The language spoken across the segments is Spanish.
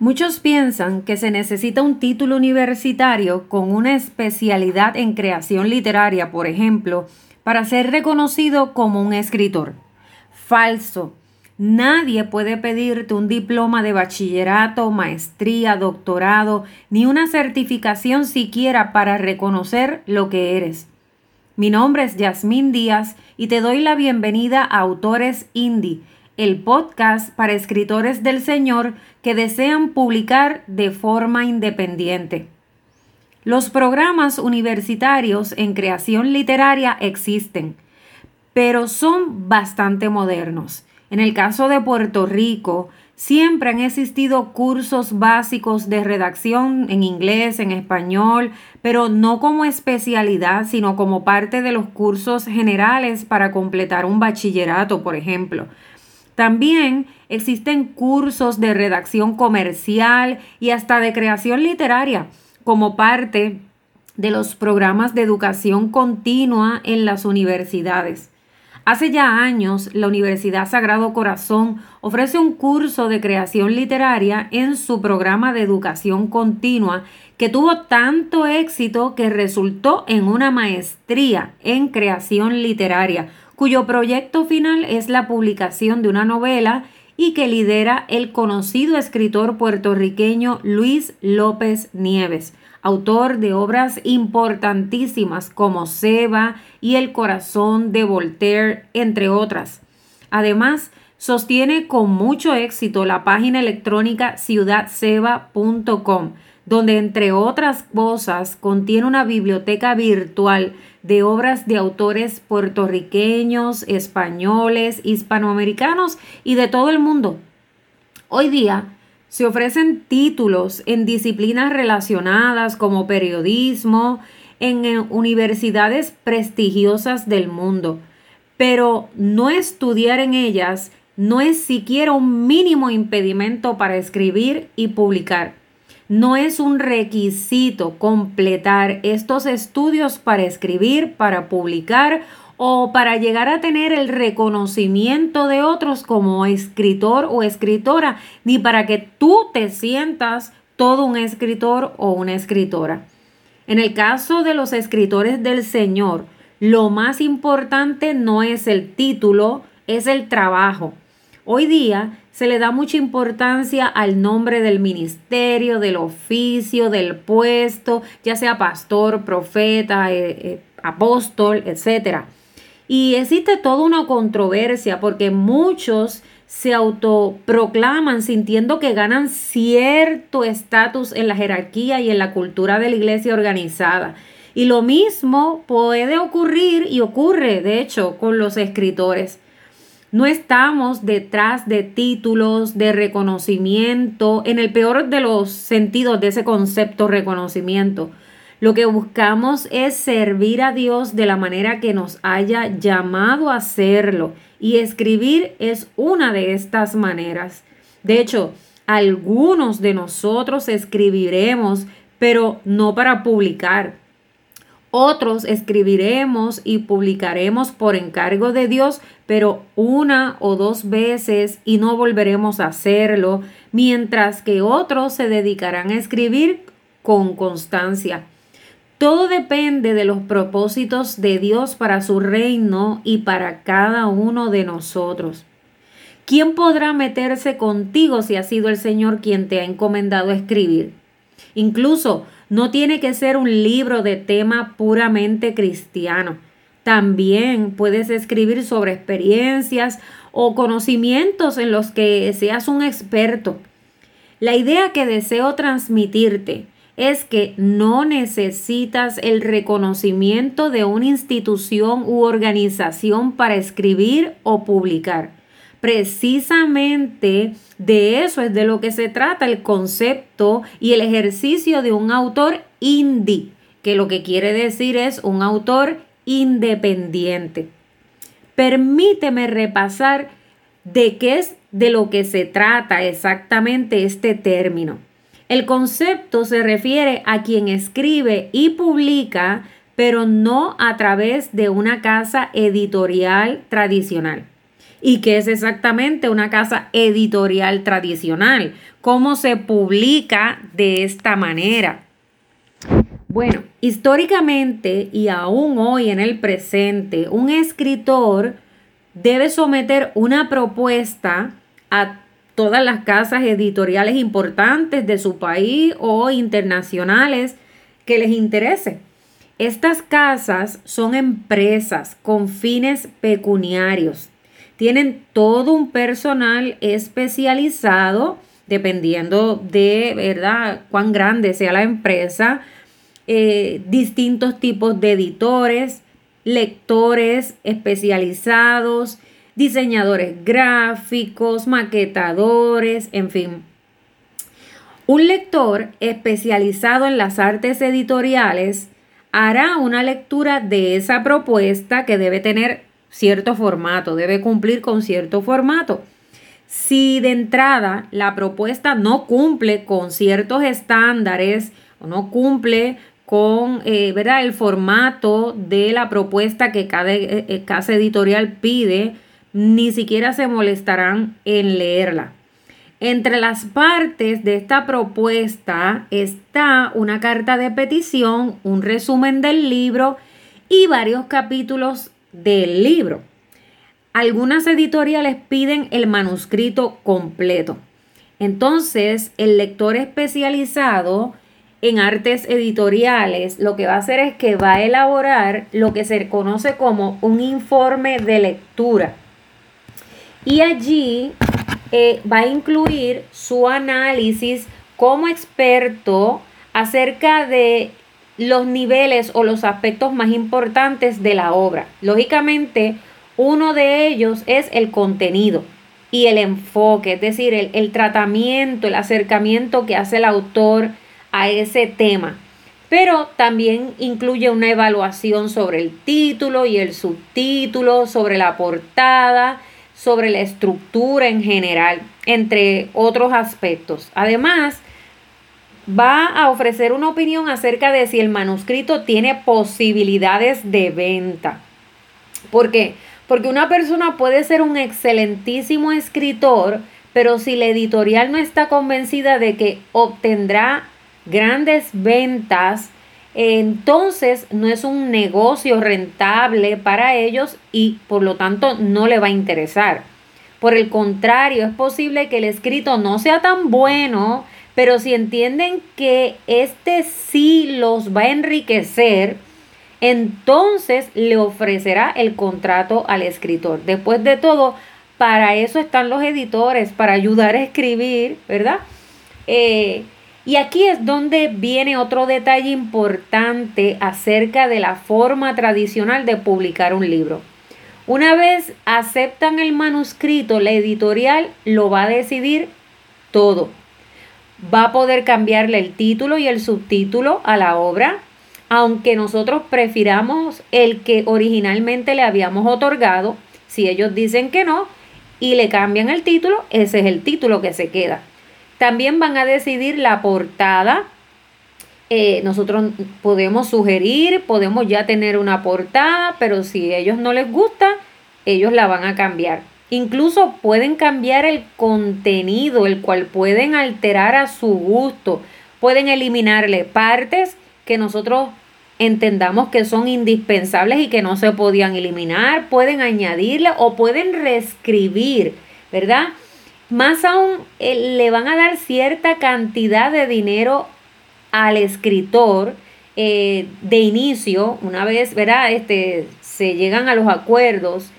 Muchos piensan que se necesita un título universitario con una especialidad en creación literaria, por ejemplo, para ser reconocido como un escritor. Falso. Nadie puede pedirte un diploma de bachillerato, maestría, doctorado, ni una certificación siquiera para reconocer lo que eres. Mi nombre es Yasmín Díaz y te doy la bienvenida a Autores Indie, el podcast para escritores del Señor que desean publicar de forma independiente. Los programas universitarios en creación literaria existen, pero son bastante modernos. En el caso de Puerto Rico, siempre han existido cursos básicos de redacción en inglés, en español, pero no como especialidad, sino como parte de los cursos generales para completar un bachillerato, por ejemplo. También existen cursos de redacción comercial y hasta de creación literaria como parte de los programas de educación continua en las universidades. Hace ya años, la Universidad Sagrado Corazón ofrece un curso de creación literaria en su programa de educación continua que tuvo tanto éxito que resultó en una maestría en creación literaria, cuyo proyecto final es la publicación de una novela y que lidera el conocido escritor puertorriqueño Luis López Nieves, autor de obras importantísimas como Seba y El corazón de Voltaire, entre otras. Además, sostiene con mucho éxito la página electrónica ciudadseba.com, donde entre otras cosas contiene una biblioteca virtual de obras de autores puertorriqueños, españoles, hispanoamericanos y de todo el mundo. Hoy día se ofrecen títulos en disciplinas relacionadas como periodismo en eh, universidades prestigiosas del mundo, pero no estudiar en ellas no es siquiera un mínimo impedimento para escribir y publicar. No es un requisito completar estos estudios para escribir, para publicar o para llegar a tener el reconocimiento de otros como escritor o escritora, ni para que tú te sientas todo un escritor o una escritora. En el caso de los escritores del Señor, lo más importante no es el título, es el trabajo. Hoy día se le da mucha importancia al nombre del ministerio, del oficio, del puesto, ya sea pastor, profeta, eh, eh, apóstol, etc. Y existe toda una controversia porque muchos se autoproclaman sintiendo que ganan cierto estatus en la jerarquía y en la cultura de la iglesia organizada. Y lo mismo puede ocurrir y ocurre, de hecho, con los escritores. No estamos detrás de títulos, de reconocimiento, en el peor de los sentidos de ese concepto reconocimiento. Lo que buscamos es servir a Dios de la manera que nos haya llamado a hacerlo y escribir es una de estas maneras. De hecho, algunos de nosotros escribiremos, pero no para publicar. Otros escribiremos y publicaremos por encargo de Dios, pero una o dos veces y no volveremos a hacerlo, mientras que otros se dedicarán a escribir con constancia. Todo depende de los propósitos de Dios para su reino y para cada uno de nosotros. ¿Quién podrá meterse contigo si ha sido el Señor quien te ha encomendado escribir? Incluso no tiene que ser un libro de tema puramente cristiano. También puedes escribir sobre experiencias o conocimientos en los que seas un experto. La idea que deseo transmitirte es que no necesitas el reconocimiento de una institución u organización para escribir o publicar. Precisamente de eso es de lo que se trata el concepto y el ejercicio de un autor indie, que lo que quiere decir es un autor independiente. Permíteme repasar de qué es de lo que se trata exactamente este término. El concepto se refiere a quien escribe y publica, pero no a través de una casa editorial tradicional. y qué es exactamente una casa editorial tradicional, cómo se publica de esta manera. Bueno, históricamente y aún hoy en el presente, un escritor debe someter una propuesta a todas las casas editoriales importantes de su país o internacionales que les interese. Estas casas son empresas con fines pecuniarios. Tienen todo un personal especializado, dependiendo de, ¿verdad?, cuán grande sea la empresa, eh, distintos tipos de editores, lectores especializados, diseñadores gráficos, maquetadores, en fin. Un lector especializado en las artes editoriales hará una lectura de esa propuesta que debe tener cierto formato, debe cumplir con cierto formato. Si de entrada la propuesta no cumple con ciertos estándares o no cumple con eh, ¿verdad? el formato de la propuesta que cada eh, eh, casa editorial pide, ni siquiera se molestarán en leerla. Entre las partes de esta propuesta está una carta de petición, un resumen del libro y varios capítulos del libro. Algunas editoriales piden el manuscrito completo. Entonces, el lector especializado en artes editoriales lo que va a hacer es que va a elaborar lo que se conoce como un informe de lectura. Y allí eh, va a incluir su análisis como experto acerca de los niveles o los aspectos más importantes de la obra. Lógicamente, uno de ellos es el contenido y el enfoque, es decir, el, el tratamiento, el acercamiento que hace el autor a ese tema. Pero también incluye una evaluación sobre el título y el subtítulo, sobre la portada, sobre la estructura en general, entre otros aspectos. Además, va a ofrecer una opinión acerca de si el manuscrito tiene posibilidades de venta. ¿Por qué? Porque una persona puede ser un excelentísimo escritor, pero si la editorial no está convencida de que obtendrá grandes ventas, entonces no es un negocio rentable para ellos y por lo tanto no le va a interesar. Por el contrario, es posible que el escrito no sea tan bueno, pero si entienden que este sí los va a enriquecer, entonces le ofrecerá el contrato al escritor. Después de todo, para eso están los editores, para ayudar a escribir, ¿verdad? Eh, y aquí es donde viene otro detalle importante acerca de la forma tradicional de publicar un libro. Una vez aceptan el manuscrito, la editorial lo va a decidir todo. Va a poder cambiarle el título y el subtítulo a la obra, aunque nosotros prefiramos el que originalmente le habíamos otorgado. Si ellos dicen que no y le cambian el título, ese es el título que se queda. También van a decidir la portada. Eh, nosotros podemos sugerir, podemos ya tener una portada, pero si a ellos no les gusta, ellos la van a cambiar. Incluso pueden cambiar el contenido, el cual pueden alterar a su gusto. Pueden eliminarle partes que nosotros entendamos que son indispensables y que no se podían eliminar. Pueden añadirle o pueden reescribir, ¿verdad? Más aún, eh, le van a dar cierta cantidad de dinero al escritor eh, de inicio, una vez, ¿verdad? Este, se llegan a los acuerdos,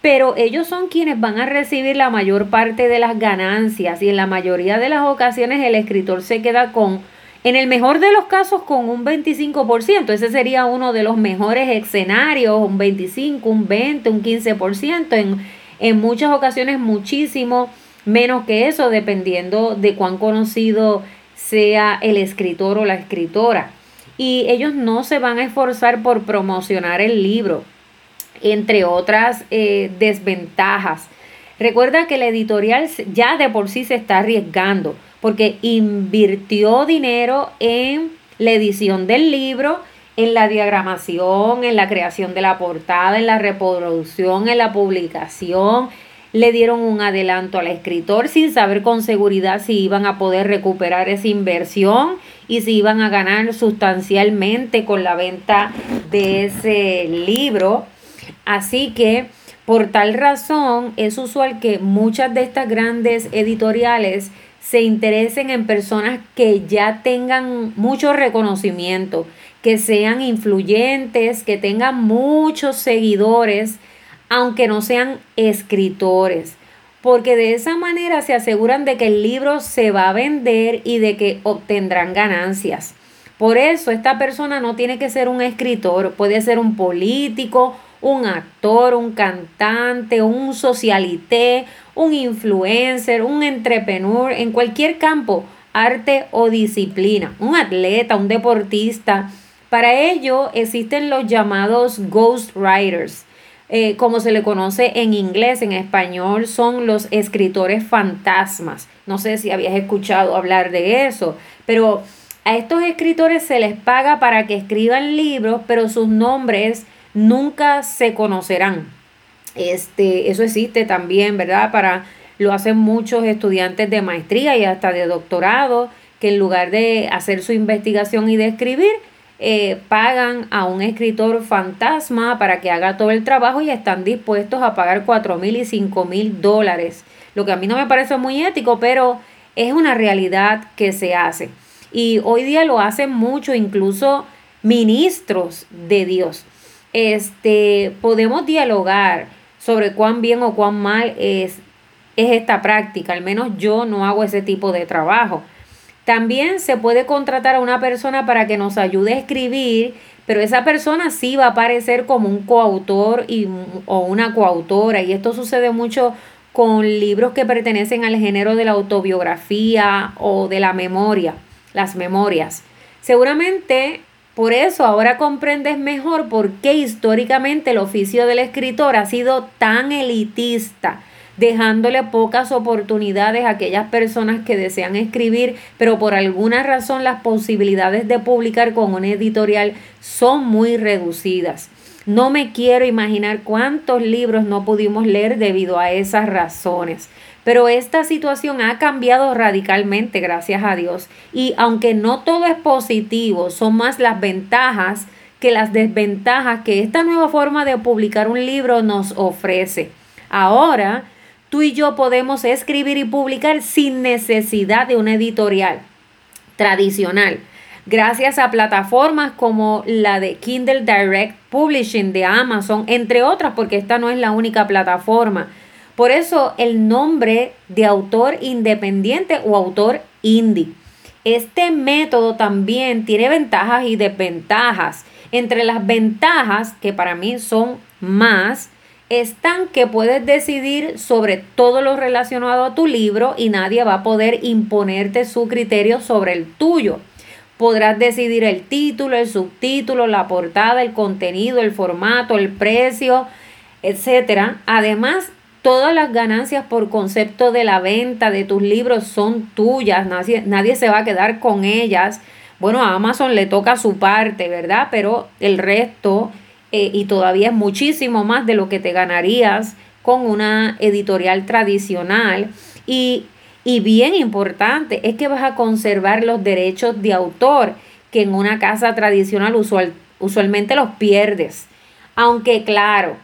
pero ellos son quienes van a recibir la mayor parte de las ganancias y en la mayoría de las ocasiones el escritor se queda con, en el mejor de los casos, con un 25%. Ese sería uno de los mejores escenarios, un 25, un 20, un 15%, en, en muchas ocasiones muchísimo menos que eso, dependiendo de cuán conocido sea el escritor o la escritora. Y ellos no se van a esforzar por promocionar el libro, entre otras eh, desventajas. Recuerda que la editorial ya de por sí se está arriesgando porque invirtió dinero en la edición del libro, en la diagramación, en la creación de la portada, en la reproducción, en la publicación, le dieron un adelanto al escritor sin saber con seguridad si iban a poder recuperar esa inversión y si iban a ganar sustancialmente con la venta de ese libro. Así que por tal razón es usual que muchas de estas grandes editoriales se interesen en personas que ya tengan mucho reconocimiento, que sean influyentes, que tengan muchos seguidores, aunque no sean escritores, porque de esa manera se aseguran de que el libro se va a vender y de que obtendrán ganancias. Por eso esta persona no tiene que ser un escritor, puede ser un político, un actor, un cantante, un socialité, un influencer, un entrepreneur en cualquier campo, arte o disciplina, un atleta, un deportista. Para ello existen los llamados ghostwriters eh, como se le conoce en inglés, en español, son los escritores fantasmas. No sé si habías escuchado hablar de eso, pero a estos escritores se les paga para que escriban libros, pero sus nombres nunca se conocerán. Este, eso existe también, ¿verdad? Para lo hacen muchos estudiantes de maestría y hasta de doctorado, que en lugar de hacer su investigación y de escribir, eh, pagan a un escritor fantasma para que haga todo el trabajo y están dispuestos a pagar 4 mil y 5 mil dólares. Lo que a mí no me parece muy ético, pero es una realidad que se hace. Y hoy día lo hacen mucho, incluso ministros de Dios. Este, podemos dialogar sobre cuán bien o cuán mal es, es esta práctica. Al menos yo no hago ese tipo de trabajo. También se puede contratar a una persona para que nos ayude a escribir, pero esa persona sí va a aparecer como un coautor y, o una coautora. Y esto sucede mucho con libros que pertenecen al género de la autobiografía o de la memoria, las memorias. Seguramente por eso ahora comprendes mejor por qué históricamente el oficio del escritor ha sido tan elitista dejándole pocas oportunidades a aquellas personas que desean escribir, pero por alguna razón las posibilidades de publicar con una editorial son muy reducidas. No me quiero imaginar cuántos libros no pudimos leer debido a esas razones. Pero esta situación ha cambiado radicalmente, gracias a Dios. Y aunque no todo es positivo, son más las ventajas que las desventajas que esta nueva forma de publicar un libro nos ofrece. Ahora tú y yo podemos escribir y publicar sin necesidad de una editorial tradicional. Gracias a plataformas como la de Kindle Direct Publishing de Amazon, entre otras, porque esta no es la única plataforma. Por eso el nombre de autor independiente o autor indie. Este método también tiene ventajas y desventajas. Entre las ventajas, que para mí son más, están que puedes decidir sobre todo lo relacionado a tu libro y nadie va a poder imponerte su criterio sobre el tuyo. Podrás decidir el título, el subtítulo, la portada, el contenido, el formato, el precio, etc. Además, todas las ganancias por concepto de la venta de tus libros son tuyas, nadie, nadie se va a quedar con ellas. Bueno, a Amazon le toca su parte, ¿verdad? Pero el resto eh, y todavía es muchísimo más de lo que te ganarías con una editorial tradicional. Y, y bien importante es que vas a conservar los derechos de autor, que en una casa tradicional usual, usualmente los pierdes. Aunque claro,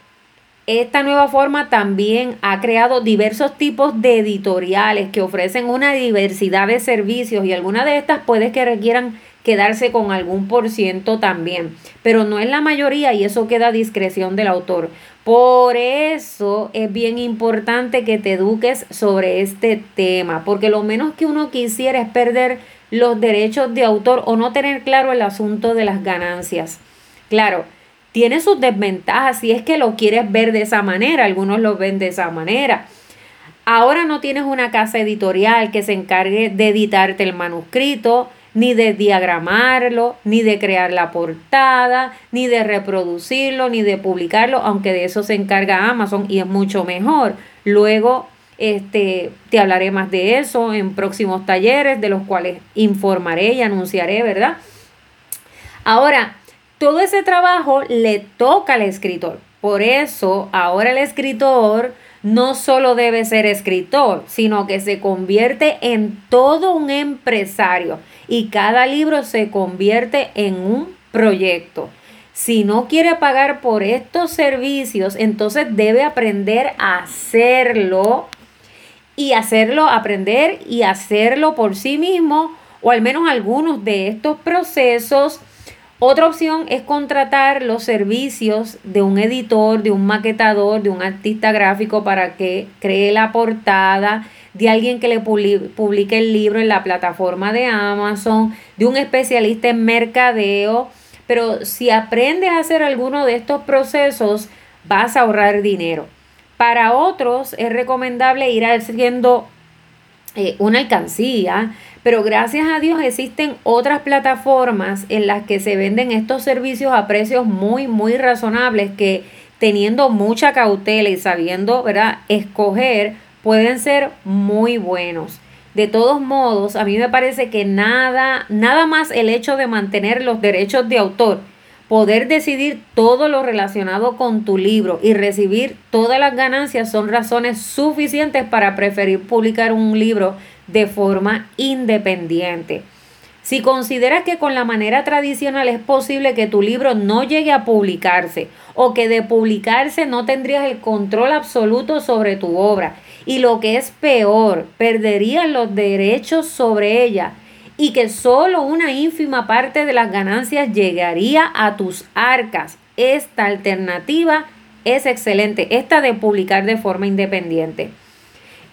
esta nueva forma también ha creado diversos tipos de editoriales que ofrecen una diversidad de servicios y algunas de estas puede que requieran quedarse con algún por ciento también, pero no es la mayoría y eso queda a discreción del autor. Por eso es bien importante que te eduques sobre este tema, porque lo menos que uno quisiera es perder los derechos de autor o no tener claro el asunto de las ganancias. Claro, tiene sus desventajas si es que lo quieres ver de esa manera, algunos lo ven de esa manera. Ahora no tienes una casa editorial que se encargue de editarte el manuscrito, ni de diagramarlo, ni de crear la portada, ni de reproducirlo, ni de publicarlo, aunque de eso se encarga Amazon y es mucho mejor. Luego este, te hablaré más de eso en próximos talleres, de los cuales informaré y anunciaré, ¿verdad? Ahora, todo ese trabajo le toca al escritor. Por eso, ahora el escritor no solo debe ser escritor, sino que se convierte en todo un empresario y cada libro se convierte en un proyecto. Si no quiere pagar por estos servicios, entonces debe aprender a hacerlo y hacerlo, aprender y hacerlo por sí mismo o al menos algunos de estos procesos otra opción es contratar los servicios de un editor, de un maquetador, de un artista gráfico para que cree la portada, de alguien que le publique el libro en la plataforma de Amazon, de un especialista en mercadeo. Pero si aprendes a hacer alguno de estos procesos, vas a ahorrar dinero. Para otros es recomendable ir haciendo eh, una alcancía, pero gracias a Dios existen otras plataformas en las que se venden estos servicios a precios muy, muy razonables que teniendo mucha cautela y sabiendo, ¿verdad?, escoger, pueden ser muy buenos. De todos modos, a mí me parece que nada, nada más el hecho de mantener los derechos de autor, poder decidir todo lo relacionado con tu libro y recibir todas las ganancias son razones suficientes para preferir publicar un libro de forma independiente. Si consideras que con la manera tradicional es posible que tu libro no llegue a publicarse o que de publicarse no tendrías el control absoluto sobre tu obra y lo que es peor, perderías los derechos sobre ella y que solo una ínfima parte de las ganancias llegaría a tus arcas, esta alternativa es excelente, esta de publicar de forma independiente.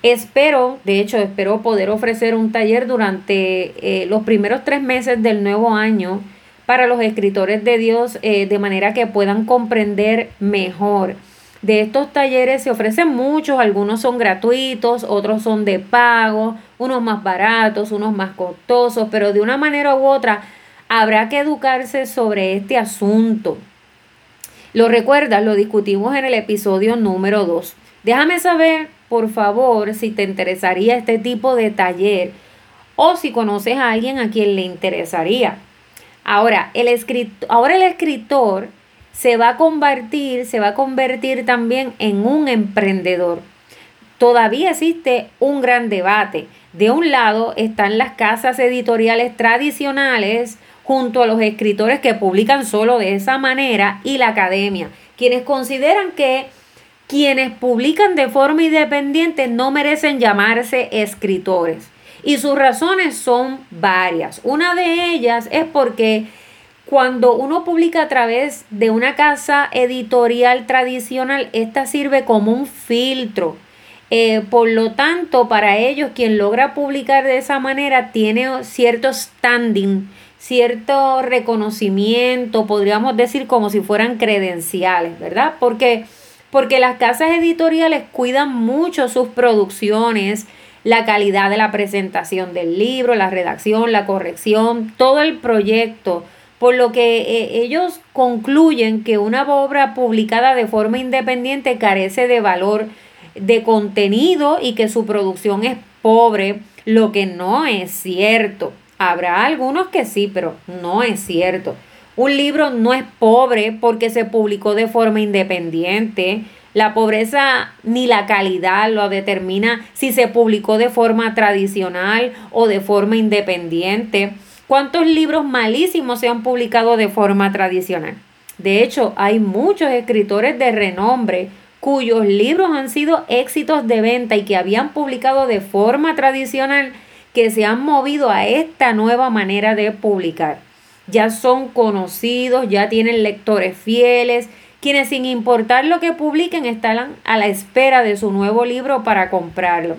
Espero, de hecho, espero poder ofrecer un taller durante eh, los primeros tres meses del nuevo año para los escritores de Dios eh, de manera que puedan comprender mejor. De estos talleres se ofrecen muchos, algunos son gratuitos, otros son de pago, unos más baratos, unos más costosos, pero de una manera u otra habrá que educarse sobre este asunto. Lo recuerdas, lo discutimos en el episodio número 2. Déjame saber por favor, si te interesaría este tipo de taller o si conoces a alguien a quien le interesaría. Ahora, el escritor, ahora el escritor se va a convertir, se va a convertir también en un emprendedor. Todavía existe un gran debate. De un lado están las casas editoriales tradicionales junto a los escritores que publican solo de esa manera y la academia, quienes consideran que quienes publican de forma independiente no merecen llamarse escritores. Y sus razones son varias. Una de ellas es porque cuando uno publica a través de una casa editorial tradicional, esta sirve como un filtro. Eh, por lo tanto, para ellos, quien logra publicar de esa manera tiene cierto standing, cierto reconocimiento, podríamos decir como si fueran credenciales, ¿verdad? Porque porque las casas editoriales cuidan mucho sus producciones, la calidad de la presentación del libro, la redacción, la corrección, todo el proyecto, por lo que eh, ellos concluyen que una obra publicada de forma independiente carece de valor de contenido y que su producción es pobre, lo que no es cierto. Habrá algunos que sí, pero no es cierto. Un libro no es pobre porque se publicó de forma independiente. La pobreza ni la calidad lo determina si se publicó de forma tradicional o de forma independiente. ¿Cuántos libros malísimos se han publicado de forma tradicional? De hecho, hay muchos escritores de renombre cuyos libros han sido éxitos de venta y que habían publicado de forma tradicional que se han movido a esta nueva manera de publicar ya son conocidos, ya tienen lectores fieles, quienes sin importar lo que publiquen están a la espera de su nuevo libro para comprarlo.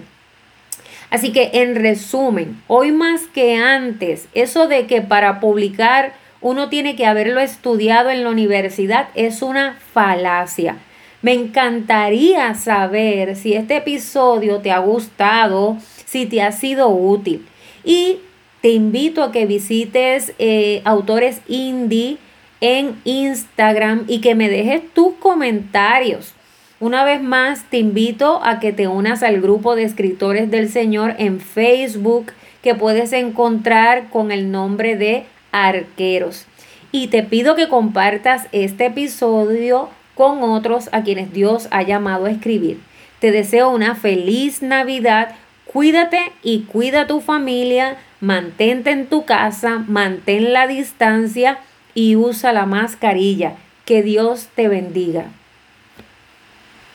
Así que en resumen, hoy más que antes, eso de que para publicar uno tiene que haberlo estudiado en la universidad es una falacia. Me encantaría saber si este episodio te ha gustado, si te ha sido útil. Y te invito a que visites eh, autores indie en Instagram y que me dejes tus comentarios. Una vez más, te invito a que te unas al grupo de escritores del Señor en Facebook que puedes encontrar con el nombre de Arqueros. Y te pido que compartas este episodio con otros a quienes Dios ha llamado a escribir. Te deseo una feliz Navidad. Cuídate y cuida a tu familia. Mantente en tu casa, mantén la distancia y usa la mascarilla. Que Dios te bendiga.